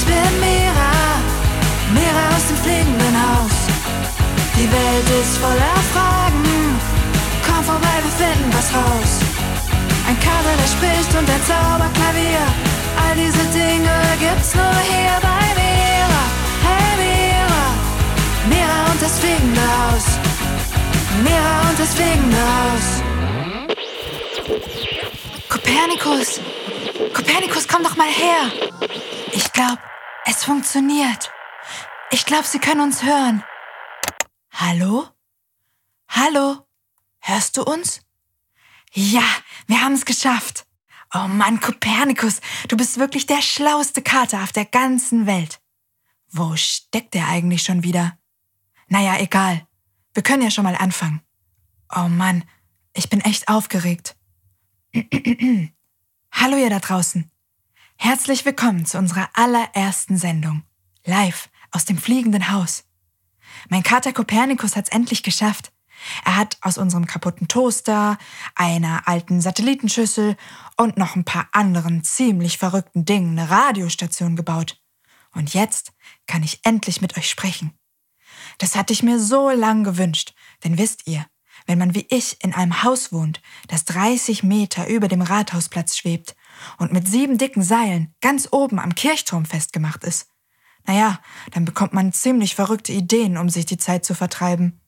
Ich bin Mira, Mira aus dem fliegenden Haus. Die Welt ist voller Fragen. Komm vorbei, wir finden was raus. Ein Kater, der spricht und ein Zauberklavier. All diese Dinge gibt's nur hier bei Mira. Hey Mira, Mira und das fliegende Haus. Mira und das fliegende Haus. Kopernikus! Kopernikus, komm doch mal her! Ich glaube, es funktioniert. Ich glaube, Sie können uns hören. Hallo? Hallo? Hörst du uns? Ja, wir haben es geschafft. Oh Mann, Kopernikus, du bist wirklich der schlauste Kater auf der ganzen Welt. Wo steckt er eigentlich schon wieder? Naja, egal. Wir können ja schon mal anfangen. Oh Mann, ich bin echt aufgeregt. Hallo ihr da draußen. Herzlich willkommen zu unserer allerersten Sendung. Live aus dem fliegenden Haus. Mein Kater Kopernikus hat's endlich geschafft. Er hat aus unserem kaputten Toaster, einer alten Satellitenschüssel und noch ein paar anderen ziemlich verrückten Dingen eine Radiostation gebaut. Und jetzt kann ich endlich mit euch sprechen. Das hatte ich mir so lang gewünscht, denn wisst ihr, wenn man wie ich in einem Haus wohnt, das 30 Meter über dem Rathausplatz schwebt und mit sieben dicken Seilen ganz oben am Kirchturm festgemacht ist, naja, dann bekommt man ziemlich verrückte Ideen, um sich die Zeit zu vertreiben.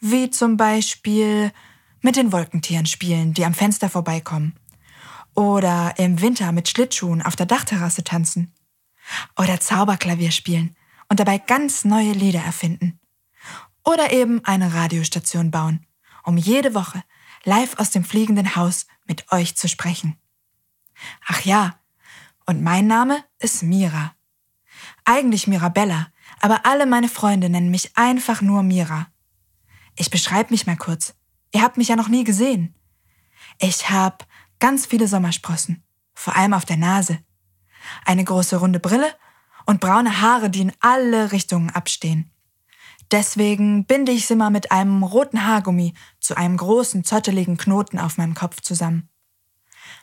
Wie zum Beispiel mit den Wolkentieren spielen, die am Fenster vorbeikommen. Oder im Winter mit Schlittschuhen auf der Dachterrasse tanzen. Oder Zauberklavier spielen und dabei ganz neue Lieder erfinden. Oder eben eine Radiostation bauen, um jede Woche live aus dem fliegenden Haus mit euch zu sprechen. Ach ja, und mein Name ist Mira. Eigentlich Mirabella, aber alle meine Freunde nennen mich einfach nur Mira. Ich beschreibe mich mal kurz. Ihr habt mich ja noch nie gesehen. Ich habe ganz viele Sommersprossen, vor allem auf der Nase. Eine große runde Brille und braune Haare, die in alle Richtungen abstehen. Deswegen binde ich sie mal mit einem roten Haargummi zu einem großen, zotteligen Knoten auf meinem Kopf zusammen.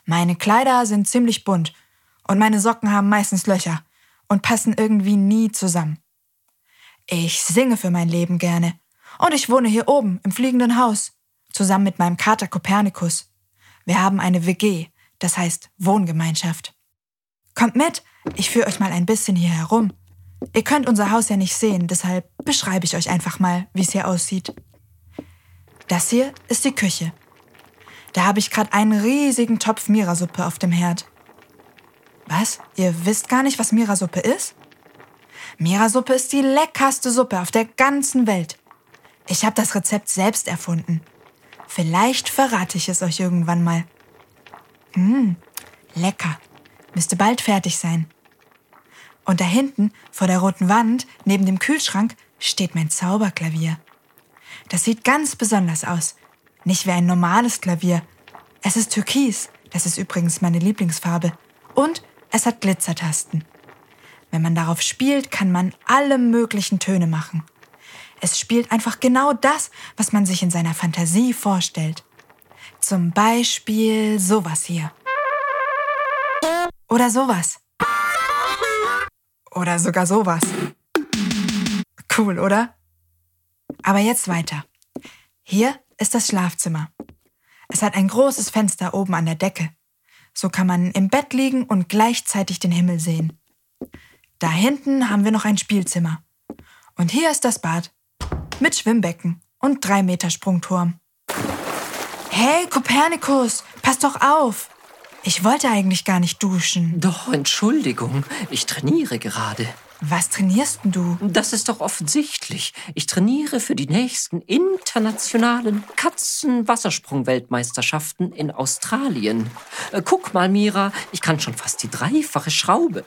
Meine Kleider sind ziemlich bunt und meine Socken haben meistens Löcher und passen irgendwie nie zusammen. Ich singe für mein Leben gerne und ich wohne hier oben im fliegenden Haus, zusammen mit meinem Kater Kopernikus. Wir haben eine WG, das heißt Wohngemeinschaft. Kommt mit, ich führe euch mal ein bisschen hier herum. Ihr könnt unser Haus ja nicht sehen, deshalb beschreibe ich euch einfach mal, wie es hier aussieht. Das hier ist die Küche. Da habe ich gerade einen riesigen Topf Mirasuppe auf dem Herd. Was? Ihr wisst gar nicht, was Mirasuppe ist? Mirasuppe ist die leckerste Suppe auf der ganzen Welt. Ich habe das Rezept selbst erfunden. Vielleicht verrate ich es euch irgendwann mal. Mmh, lecker. Müsste bald fertig sein. Und da hinten, vor der roten Wand, neben dem Kühlschrank, steht mein Zauberklavier. Das sieht ganz besonders aus. Nicht wie ein normales Klavier. Es ist türkis, das ist übrigens meine Lieblingsfarbe. Und es hat Glitzertasten. Wenn man darauf spielt, kann man alle möglichen Töne machen. Es spielt einfach genau das, was man sich in seiner Fantasie vorstellt. Zum Beispiel sowas hier. Oder sowas. Oder sogar sowas. Cool, oder? Aber jetzt weiter. Hier ist das Schlafzimmer. Es hat ein großes Fenster oben an der Decke. So kann man im Bett liegen und gleichzeitig den Himmel sehen. Da hinten haben wir noch ein Spielzimmer. Und hier ist das Bad. Mit Schwimmbecken und drei Meter Sprungturm. Hey, Kopernikus, pass doch auf! Ich wollte eigentlich gar nicht duschen. Doch, Entschuldigung, ich trainiere gerade. Was trainierst denn du? Das ist doch offensichtlich. Ich trainiere für die nächsten internationalen Katzenwassersprung-Weltmeisterschaften in Australien. Äh, guck mal, Mira, ich kann schon fast die dreifache Schraube.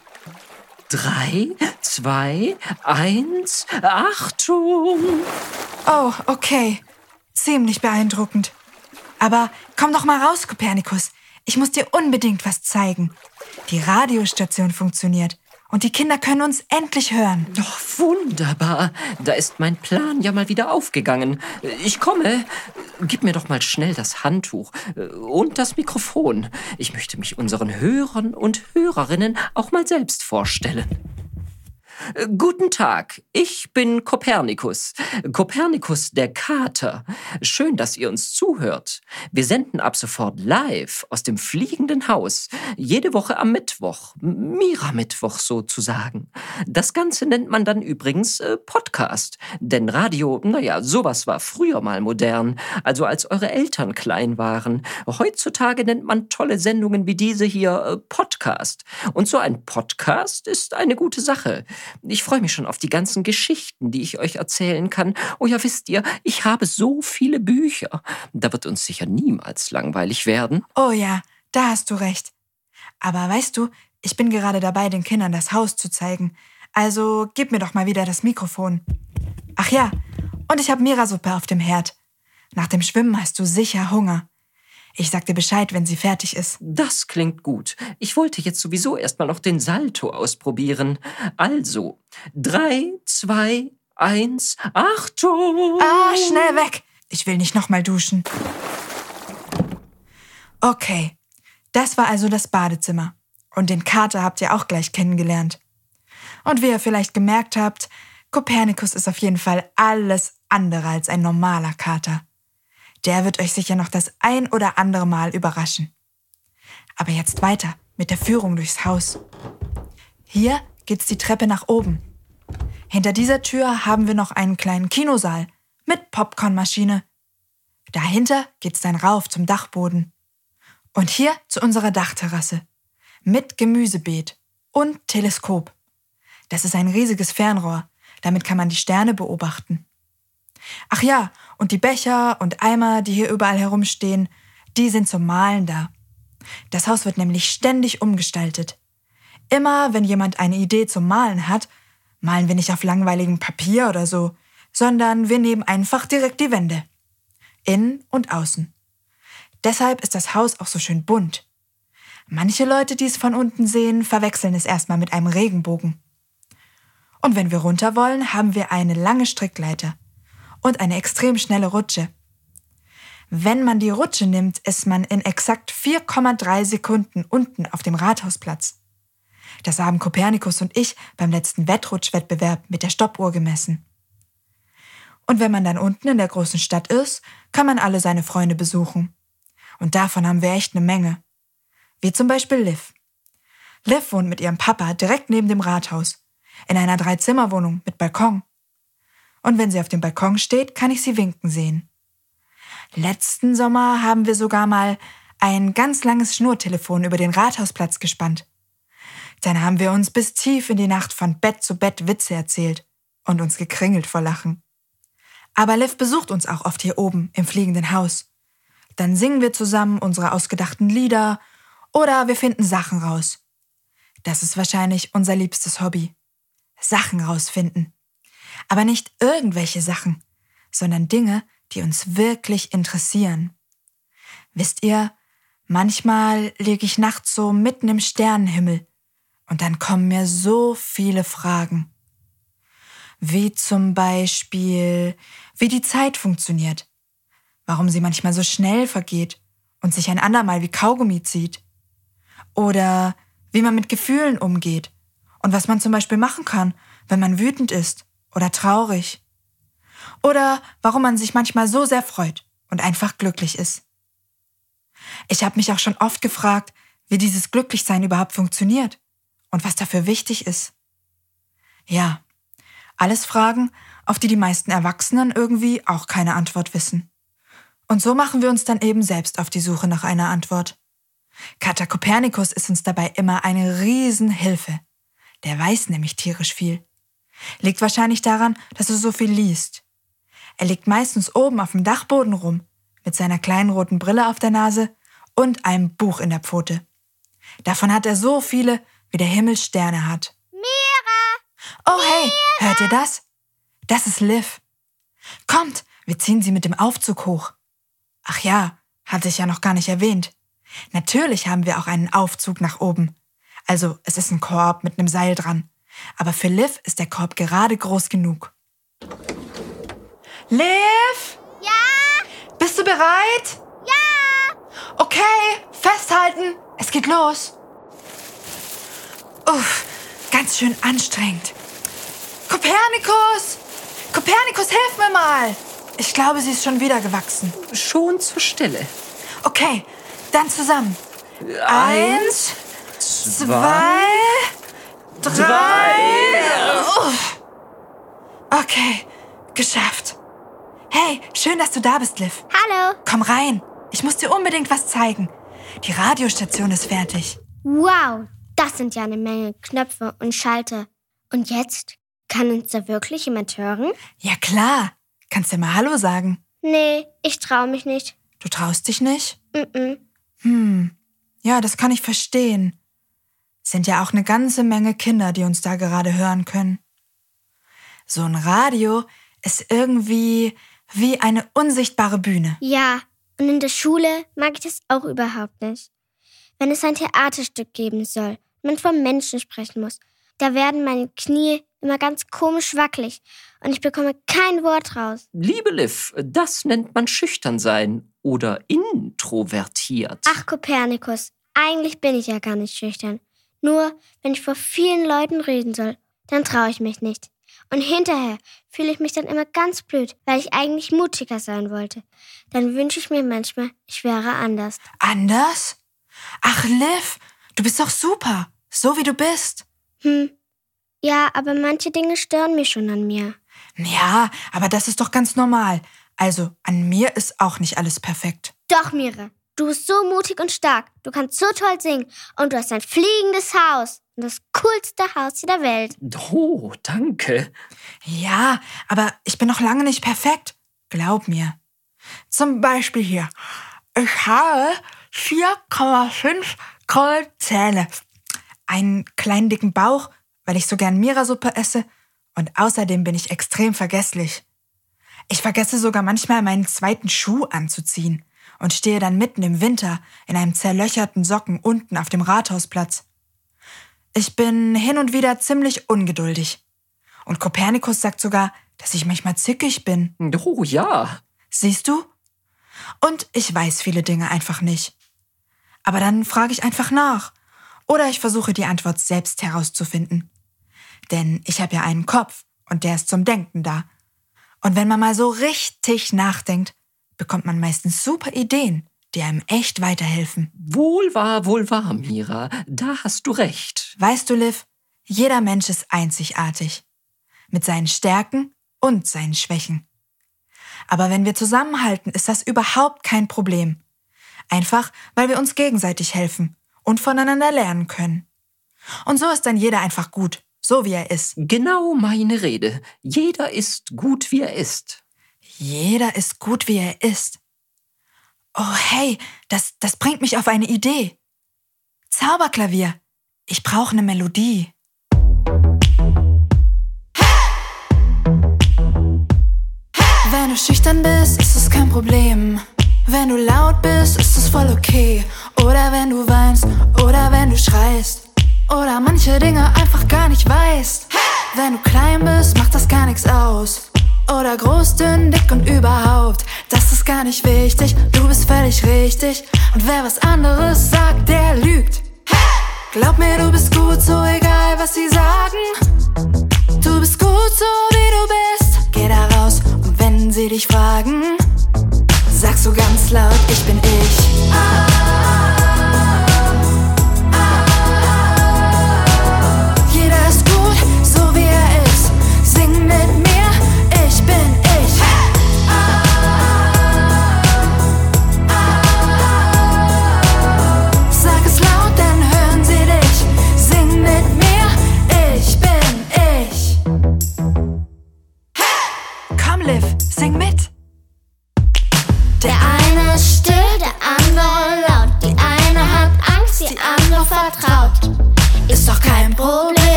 Drei, zwei, eins, Achtung! Oh, okay. Ziemlich beeindruckend. Aber komm doch mal raus, Kopernikus. Ich muss dir unbedingt was zeigen. Die Radiostation funktioniert und die Kinder können uns endlich hören. Doch wunderbar. Da ist mein Plan ja mal wieder aufgegangen. Ich komme. Gib mir doch mal schnell das Handtuch und das Mikrofon. Ich möchte mich unseren Hörern und Hörerinnen auch mal selbst vorstellen. Guten Tag, ich bin Kopernikus. Kopernikus der Kater. Schön, dass ihr uns zuhört. Wir senden ab sofort live aus dem fliegenden Haus. Jede Woche am Mittwoch. Mira-Mittwoch sozusagen. Das Ganze nennt man dann übrigens äh, Podcast. Denn Radio, naja, sowas war früher mal modern. Also als eure Eltern klein waren. Heutzutage nennt man tolle Sendungen wie diese hier äh, Podcast. Und so ein Podcast ist eine gute Sache. Ich freue mich schon auf die ganzen Geschichten, die ich euch erzählen kann. Oh ja, wisst ihr, ich habe so viele Bücher. Da wird uns sicher niemals langweilig werden. Oh ja, da hast du recht. Aber weißt du, ich bin gerade dabei, den Kindern das Haus zu zeigen. Also gib mir doch mal wieder das Mikrofon. Ach ja, und ich habe Mirasuppe auf dem Herd. Nach dem Schwimmen hast du sicher Hunger. Ich sag dir Bescheid, wenn sie fertig ist. Das klingt gut. Ich wollte jetzt sowieso erstmal noch den Salto ausprobieren. Also, drei, zwei, eins, Achtung! Ah, schnell weg! Ich will nicht nochmal duschen. Okay, das war also das Badezimmer. Und den Kater habt ihr auch gleich kennengelernt. Und wie ihr vielleicht gemerkt habt, Kopernikus ist auf jeden Fall alles andere als ein normaler Kater. Der wird euch sicher noch das ein oder andere Mal überraschen. Aber jetzt weiter mit der Führung durchs Haus. Hier geht's die Treppe nach oben. Hinter dieser Tür haben wir noch einen kleinen Kinosaal mit Popcornmaschine. Dahinter geht's dann rauf zum Dachboden. Und hier zu unserer Dachterrasse mit Gemüsebeet und Teleskop. Das ist ein riesiges Fernrohr, damit kann man die Sterne beobachten. Ach ja, und die Becher und Eimer, die hier überall herumstehen, die sind zum Malen da. Das Haus wird nämlich ständig umgestaltet. Immer wenn jemand eine Idee zum Malen hat, malen wir nicht auf langweiligem Papier oder so, sondern wir nehmen einfach direkt die Wände. Innen und außen. Deshalb ist das Haus auch so schön bunt. Manche Leute, die es von unten sehen, verwechseln es erstmal mit einem Regenbogen. Und wenn wir runter wollen, haben wir eine lange Strickleiter und eine extrem schnelle Rutsche. Wenn man die Rutsche nimmt, ist man in exakt 4,3 Sekunden unten auf dem Rathausplatz. Das haben Kopernikus und ich beim letzten Wettrutschwettbewerb mit der Stoppuhr gemessen. Und wenn man dann unten in der großen Stadt ist, kann man alle seine Freunde besuchen. Und davon haben wir echt eine Menge. Wie zum Beispiel Liv. Liv wohnt mit ihrem Papa direkt neben dem Rathaus, in einer Dreizimmerwohnung mit Balkon und wenn sie auf dem Balkon steht, kann ich sie winken sehen. Letzten Sommer haben wir sogar mal ein ganz langes Schnurtelefon über den Rathausplatz gespannt. Dann haben wir uns bis tief in die Nacht von Bett zu Bett Witze erzählt und uns gekringelt vor Lachen. Aber Liv besucht uns auch oft hier oben im fliegenden Haus. Dann singen wir zusammen unsere ausgedachten Lieder oder wir finden Sachen raus. Das ist wahrscheinlich unser liebstes Hobby. Sachen rausfinden. Aber nicht irgendwelche Sachen, sondern Dinge, die uns wirklich interessieren. Wisst ihr, manchmal liege ich nachts so mitten im Sternenhimmel und dann kommen mir so viele Fragen. Wie zum Beispiel, wie die Zeit funktioniert, warum sie manchmal so schnell vergeht und sich ein andermal wie Kaugummi zieht. Oder wie man mit Gefühlen umgeht und was man zum Beispiel machen kann, wenn man wütend ist oder traurig. Oder warum man sich manchmal so sehr freut und einfach glücklich ist. Ich habe mich auch schon oft gefragt, wie dieses Glücklichsein überhaupt funktioniert und was dafür wichtig ist. Ja, alles Fragen, auf die die meisten Erwachsenen irgendwie auch keine Antwort wissen. Und so machen wir uns dann eben selbst auf die Suche nach einer Antwort. Kater Kopernikus ist uns dabei immer eine Riesenhilfe. Der weiß nämlich tierisch viel. Liegt wahrscheinlich daran, dass er so viel liest. Er liegt meistens oben auf dem Dachboden rum, mit seiner kleinen roten Brille auf der Nase und einem Buch in der Pfote. Davon hat er so viele, wie der Himmel Sterne hat. Mira! Oh hey, hört ihr das? Das ist Liv. Kommt, wir ziehen sie mit dem Aufzug hoch. Ach ja, hatte ich ja noch gar nicht erwähnt. Natürlich haben wir auch einen Aufzug nach oben. Also es ist ein Korb mit einem Seil dran. Aber für Liv ist der Korb gerade groß genug. Liv? Ja? Bist du bereit? Ja! Okay, festhalten. Es geht los. Uff, ganz schön anstrengend. Kopernikus! Kopernikus, hilf mir mal! Ich glaube, sie ist schon wieder gewachsen. Schon zur Stelle. Okay, dann zusammen. Eins, zwei, drei. Uff. Okay, geschafft. Hey, schön, dass du da bist, Liv. Hallo. Komm rein. Ich muss dir unbedingt was zeigen. Die Radiostation ist fertig. Wow, das sind ja eine Menge Knöpfe und Schalter. Und jetzt? Kann uns da wirklich jemand hören? Ja klar. Kannst du mal Hallo sagen? Nee, ich traue mich nicht. Du traust dich nicht? Mm-mm. Hm. Ja, das kann ich verstehen. Sind ja auch eine ganze Menge Kinder, die uns da gerade hören können. So ein Radio ist irgendwie wie eine unsichtbare Bühne. Ja, und in der Schule mag ich das auch überhaupt nicht. Wenn es ein Theaterstück geben soll, man von Menschen sprechen muss, da werden meine Knie immer ganz komisch wackelig und ich bekomme kein Wort raus. Liebe Liv, das nennt man schüchtern sein oder introvertiert. Ach, Kopernikus, eigentlich bin ich ja gar nicht schüchtern. Nur, wenn ich vor vielen Leuten reden soll, dann traue ich mich nicht. Und hinterher fühle ich mich dann immer ganz blöd, weil ich eigentlich mutiger sein wollte. Dann wünsche ich mir manchmal, ich wäre anders. Anders? Ach, Liv, du bist doch super. So wie du bist. Hm. Ja, aber manche Dinge stören mich schon an mir. Ja, aber das ist doch ganz normal. Also, an mir ist auch nicht alles perfekt. Doch, Mire, du bist so mutig und stark. Du kannst so toll singen. Und du hast ein fliegendes Haus. Und das coolste Haus der Welt. Oh, danke. Ja, aber ich bin noch lange nicht perfekt. Glaub mir. Zum Beispiel hier. Ich habe 4,5 Goldzähne. Einen kleinen dicken Bauch, weil ich so gern Mira-Suppe esse. Und außerdem bin ich extrem vergesslich. Ich vergesse sogar manchmal meinen zweiten Schuh anzuziehen und stehe dann mitten im Winter in einem zerlöcherten Socken unten auf dem Rathausplatz. Ich bin hin und wieder ziemlich ungeduldig. Und Kopernikus sagt sogar, dass ich manchmal zickig bin. Oh ja. Siehst du? Und ich weiß viele Dinge einfach nicht. Aber dann frage ich einfach nach. Oder ich versuche die Antwort selbst herauszufinden. Denn ich habe ja einen Kopf und der ist zum Denken da. Und wenn man mal so richtig nachdenkt, bekommt man meistens super Ideen, die einem echt weiterhelfen. Wohl wahr, wohl wahr, Mira. Da hast du recht. Weißt du, Liv, jeder Mensch ist einzigartig. Mit seinen Stärken und seinen Schwächen. Aber wenn wir zusammenhalten, ist das überhaupt kein Problem. Einfach, weil wir uns gegenseitig helfen und voneinander lernen können. Und so ist dann jeder einfach gut, so wie er ist. Genau meine Rede. Jeder ist gut, wie er ist. Jeder ist gut, wie er ist. Oh, hey, das, das bringt mich auf eine Idee. Zauberklavier. Ich brauche eine Melodie. Wenn du schüchtern bist, ist es kein Problem. Wenn du laut bist, ist es voll okay. Oder wenn du weinst, oder wenn du schreist. Oder manche Dinge einfach gar nicht weißt. Wenn du klein bist, macht das gar nichts aus. Oder groß, dünn, dick und überhaupt. Das ist gar nicht wichtig, du bist völlig richtig. Und wer was anderes sagt, der lügt. Glaub mir, du bist gut, so egal was sie sagen. Du bist gut, so wie du bist. Geh da raus und wenn sie dich fragen, sagst du ganz laut, ich bin ich. Jeder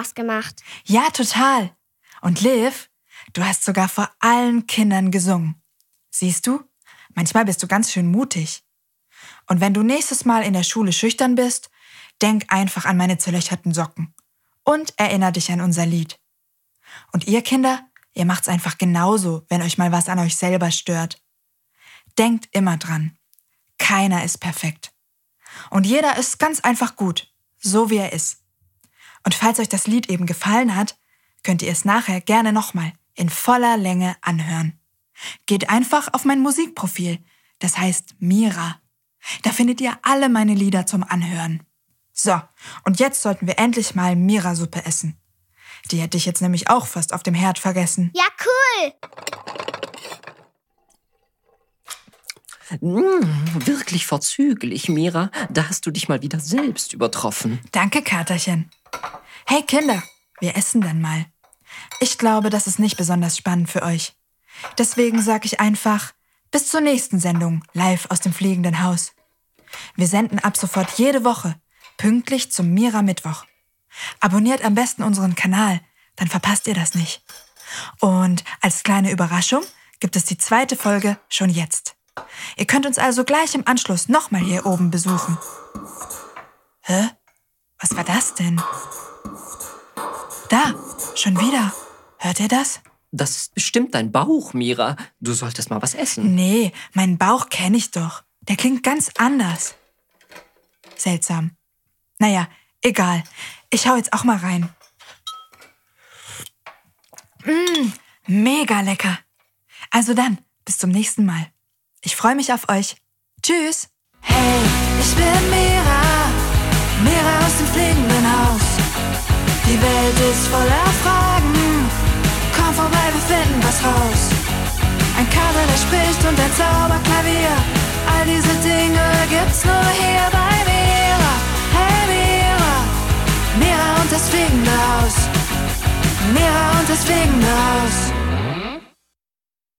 Spaß gemacht. Ja, total. Und Liv, du hast sogar vor allen Kindern gesungen. Siehst du? Manchmal bist du ganz schön mutig. Und wenn du nächstes Mal in der Schule schüchtern bist, denk einfach an meine zerlöcherten Socken. Und erinner dich an unser Lied. Und ihr Kinder, ihr macht's einfach genauso, wenn euch mal was an euch selber stört. Denkt immer dran. Keiner ist perfekt. Und jeder ist ganz einfach gut, so wie er ist. Und falls euch das Lied eben gefallen hat, könnt ihr es nachher gerne nochmal in voller Länge anhören. Geht einfach auf mein Musikprofil, das heißt Mira. Da findet ihr alle meine Lieder zum Anhören. So, und jetzt sollten wir endlich mal Mira-Suppe essen. Die hätte ich jetzt nämlich auch fast auf dem Herd vergessen. Ja, cool. Mm, wirklich vorzüglich, Mira. Da hast du dich mal wieder selbst übertroffen. Danke, Katerchen. Hey Kinder, wir essen dann mal. Ich glaube, das ist nicht besonders spannend für euch. Deswegen sage ich einfach, bis zur nächsten Sendung live aus dem fliegenden Haus. Wir senden ab sofort jede Woche, pünktlich zum Mira Mittwoch. Abonniert am besten unseren Kanal, dann verpasst ihr das nicht. Und als kleine Überraschung gibt es die zweite Folge schon jetzt. Ihr könnt uns also gleich im Anschluss nochmal hier oben besuchen. Hä? Was war das denn? Da, schon wieder. Hört ihr das? Das ist bestimmt dein Bauch, Mira. Du solltest mal was essen. Nee, meinen Bauch kenne ich doch. Der klingt ganz anders. Seltsam. Naja, egal. Ich hau jetzt auch mal rein. Mmh, mega lecker. Also dann, bis zum nächsten Mal. Ich freue mich auf euch. Tschüss. Hey, ich bin Mira. Fliegenden Haus. Die Welt ist voller Fragen. Komm vorbei, wir finden was raus. Ein Kater, der spricht und ein Zauberklavier. All diese Dinge gibt's nur hier bei Mira. Hey Mira, Mira und das fliegende Haus. Mira und das fliegende Haus.